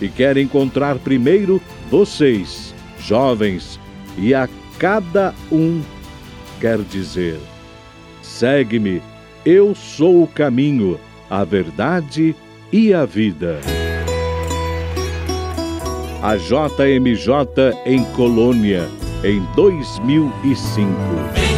E quer encontrar primeiro vocês, jovens, e a cada um quer dizer: segue-me, eu sou o caminho, a verdade e a vida. A JMJ em Colônia, em 2005.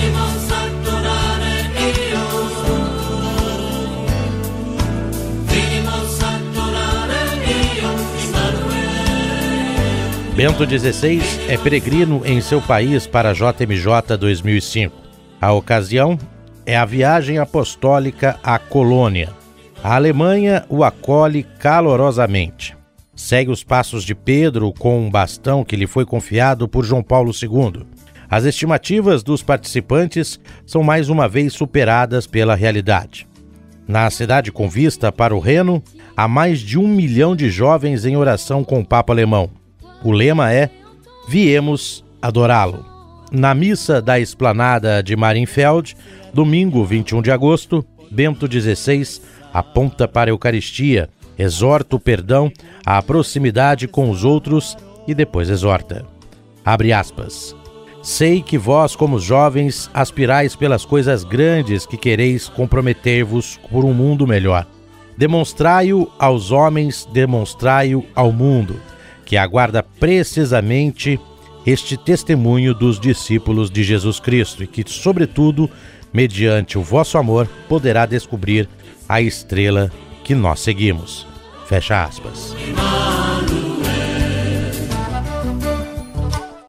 Bento XVI é peregrino em seu país para JMJ 2005. A ocasião é a viagem apostólica à colônia. A Alemanha o acolhe calorosamente. Segue os passos de Pedro com um bastão que lhe foi confiado por João Paulo II. As estimativas dos participantes são mais uma vez superadas pela realidade. Na cidade com vista para o Reno, há mais de um milhão de jovens em oração com o Papa Alemão. O lema é Viemos adorá-lo. Na missa da esplanada de Marienfeld, domingo 21 de agosto, Bento XVI aponta para a Eucaristia, exorta o perdão, a proximidade com os outros e depois exorta. Abre aspas. Sei que vós, como jovens, aspirais pelas coisas grandes que quereis comprometer-vos por um mundo melhor. Demonstrai-o aos homens, demonstrai-o ao mundo que aguarda precisamente este testemunho dos discípulos de Jesus Cristo e que, sobretudo, mediante o vosso amor, poderá descobrir a estrela que nós seguimos. Fecha aspas.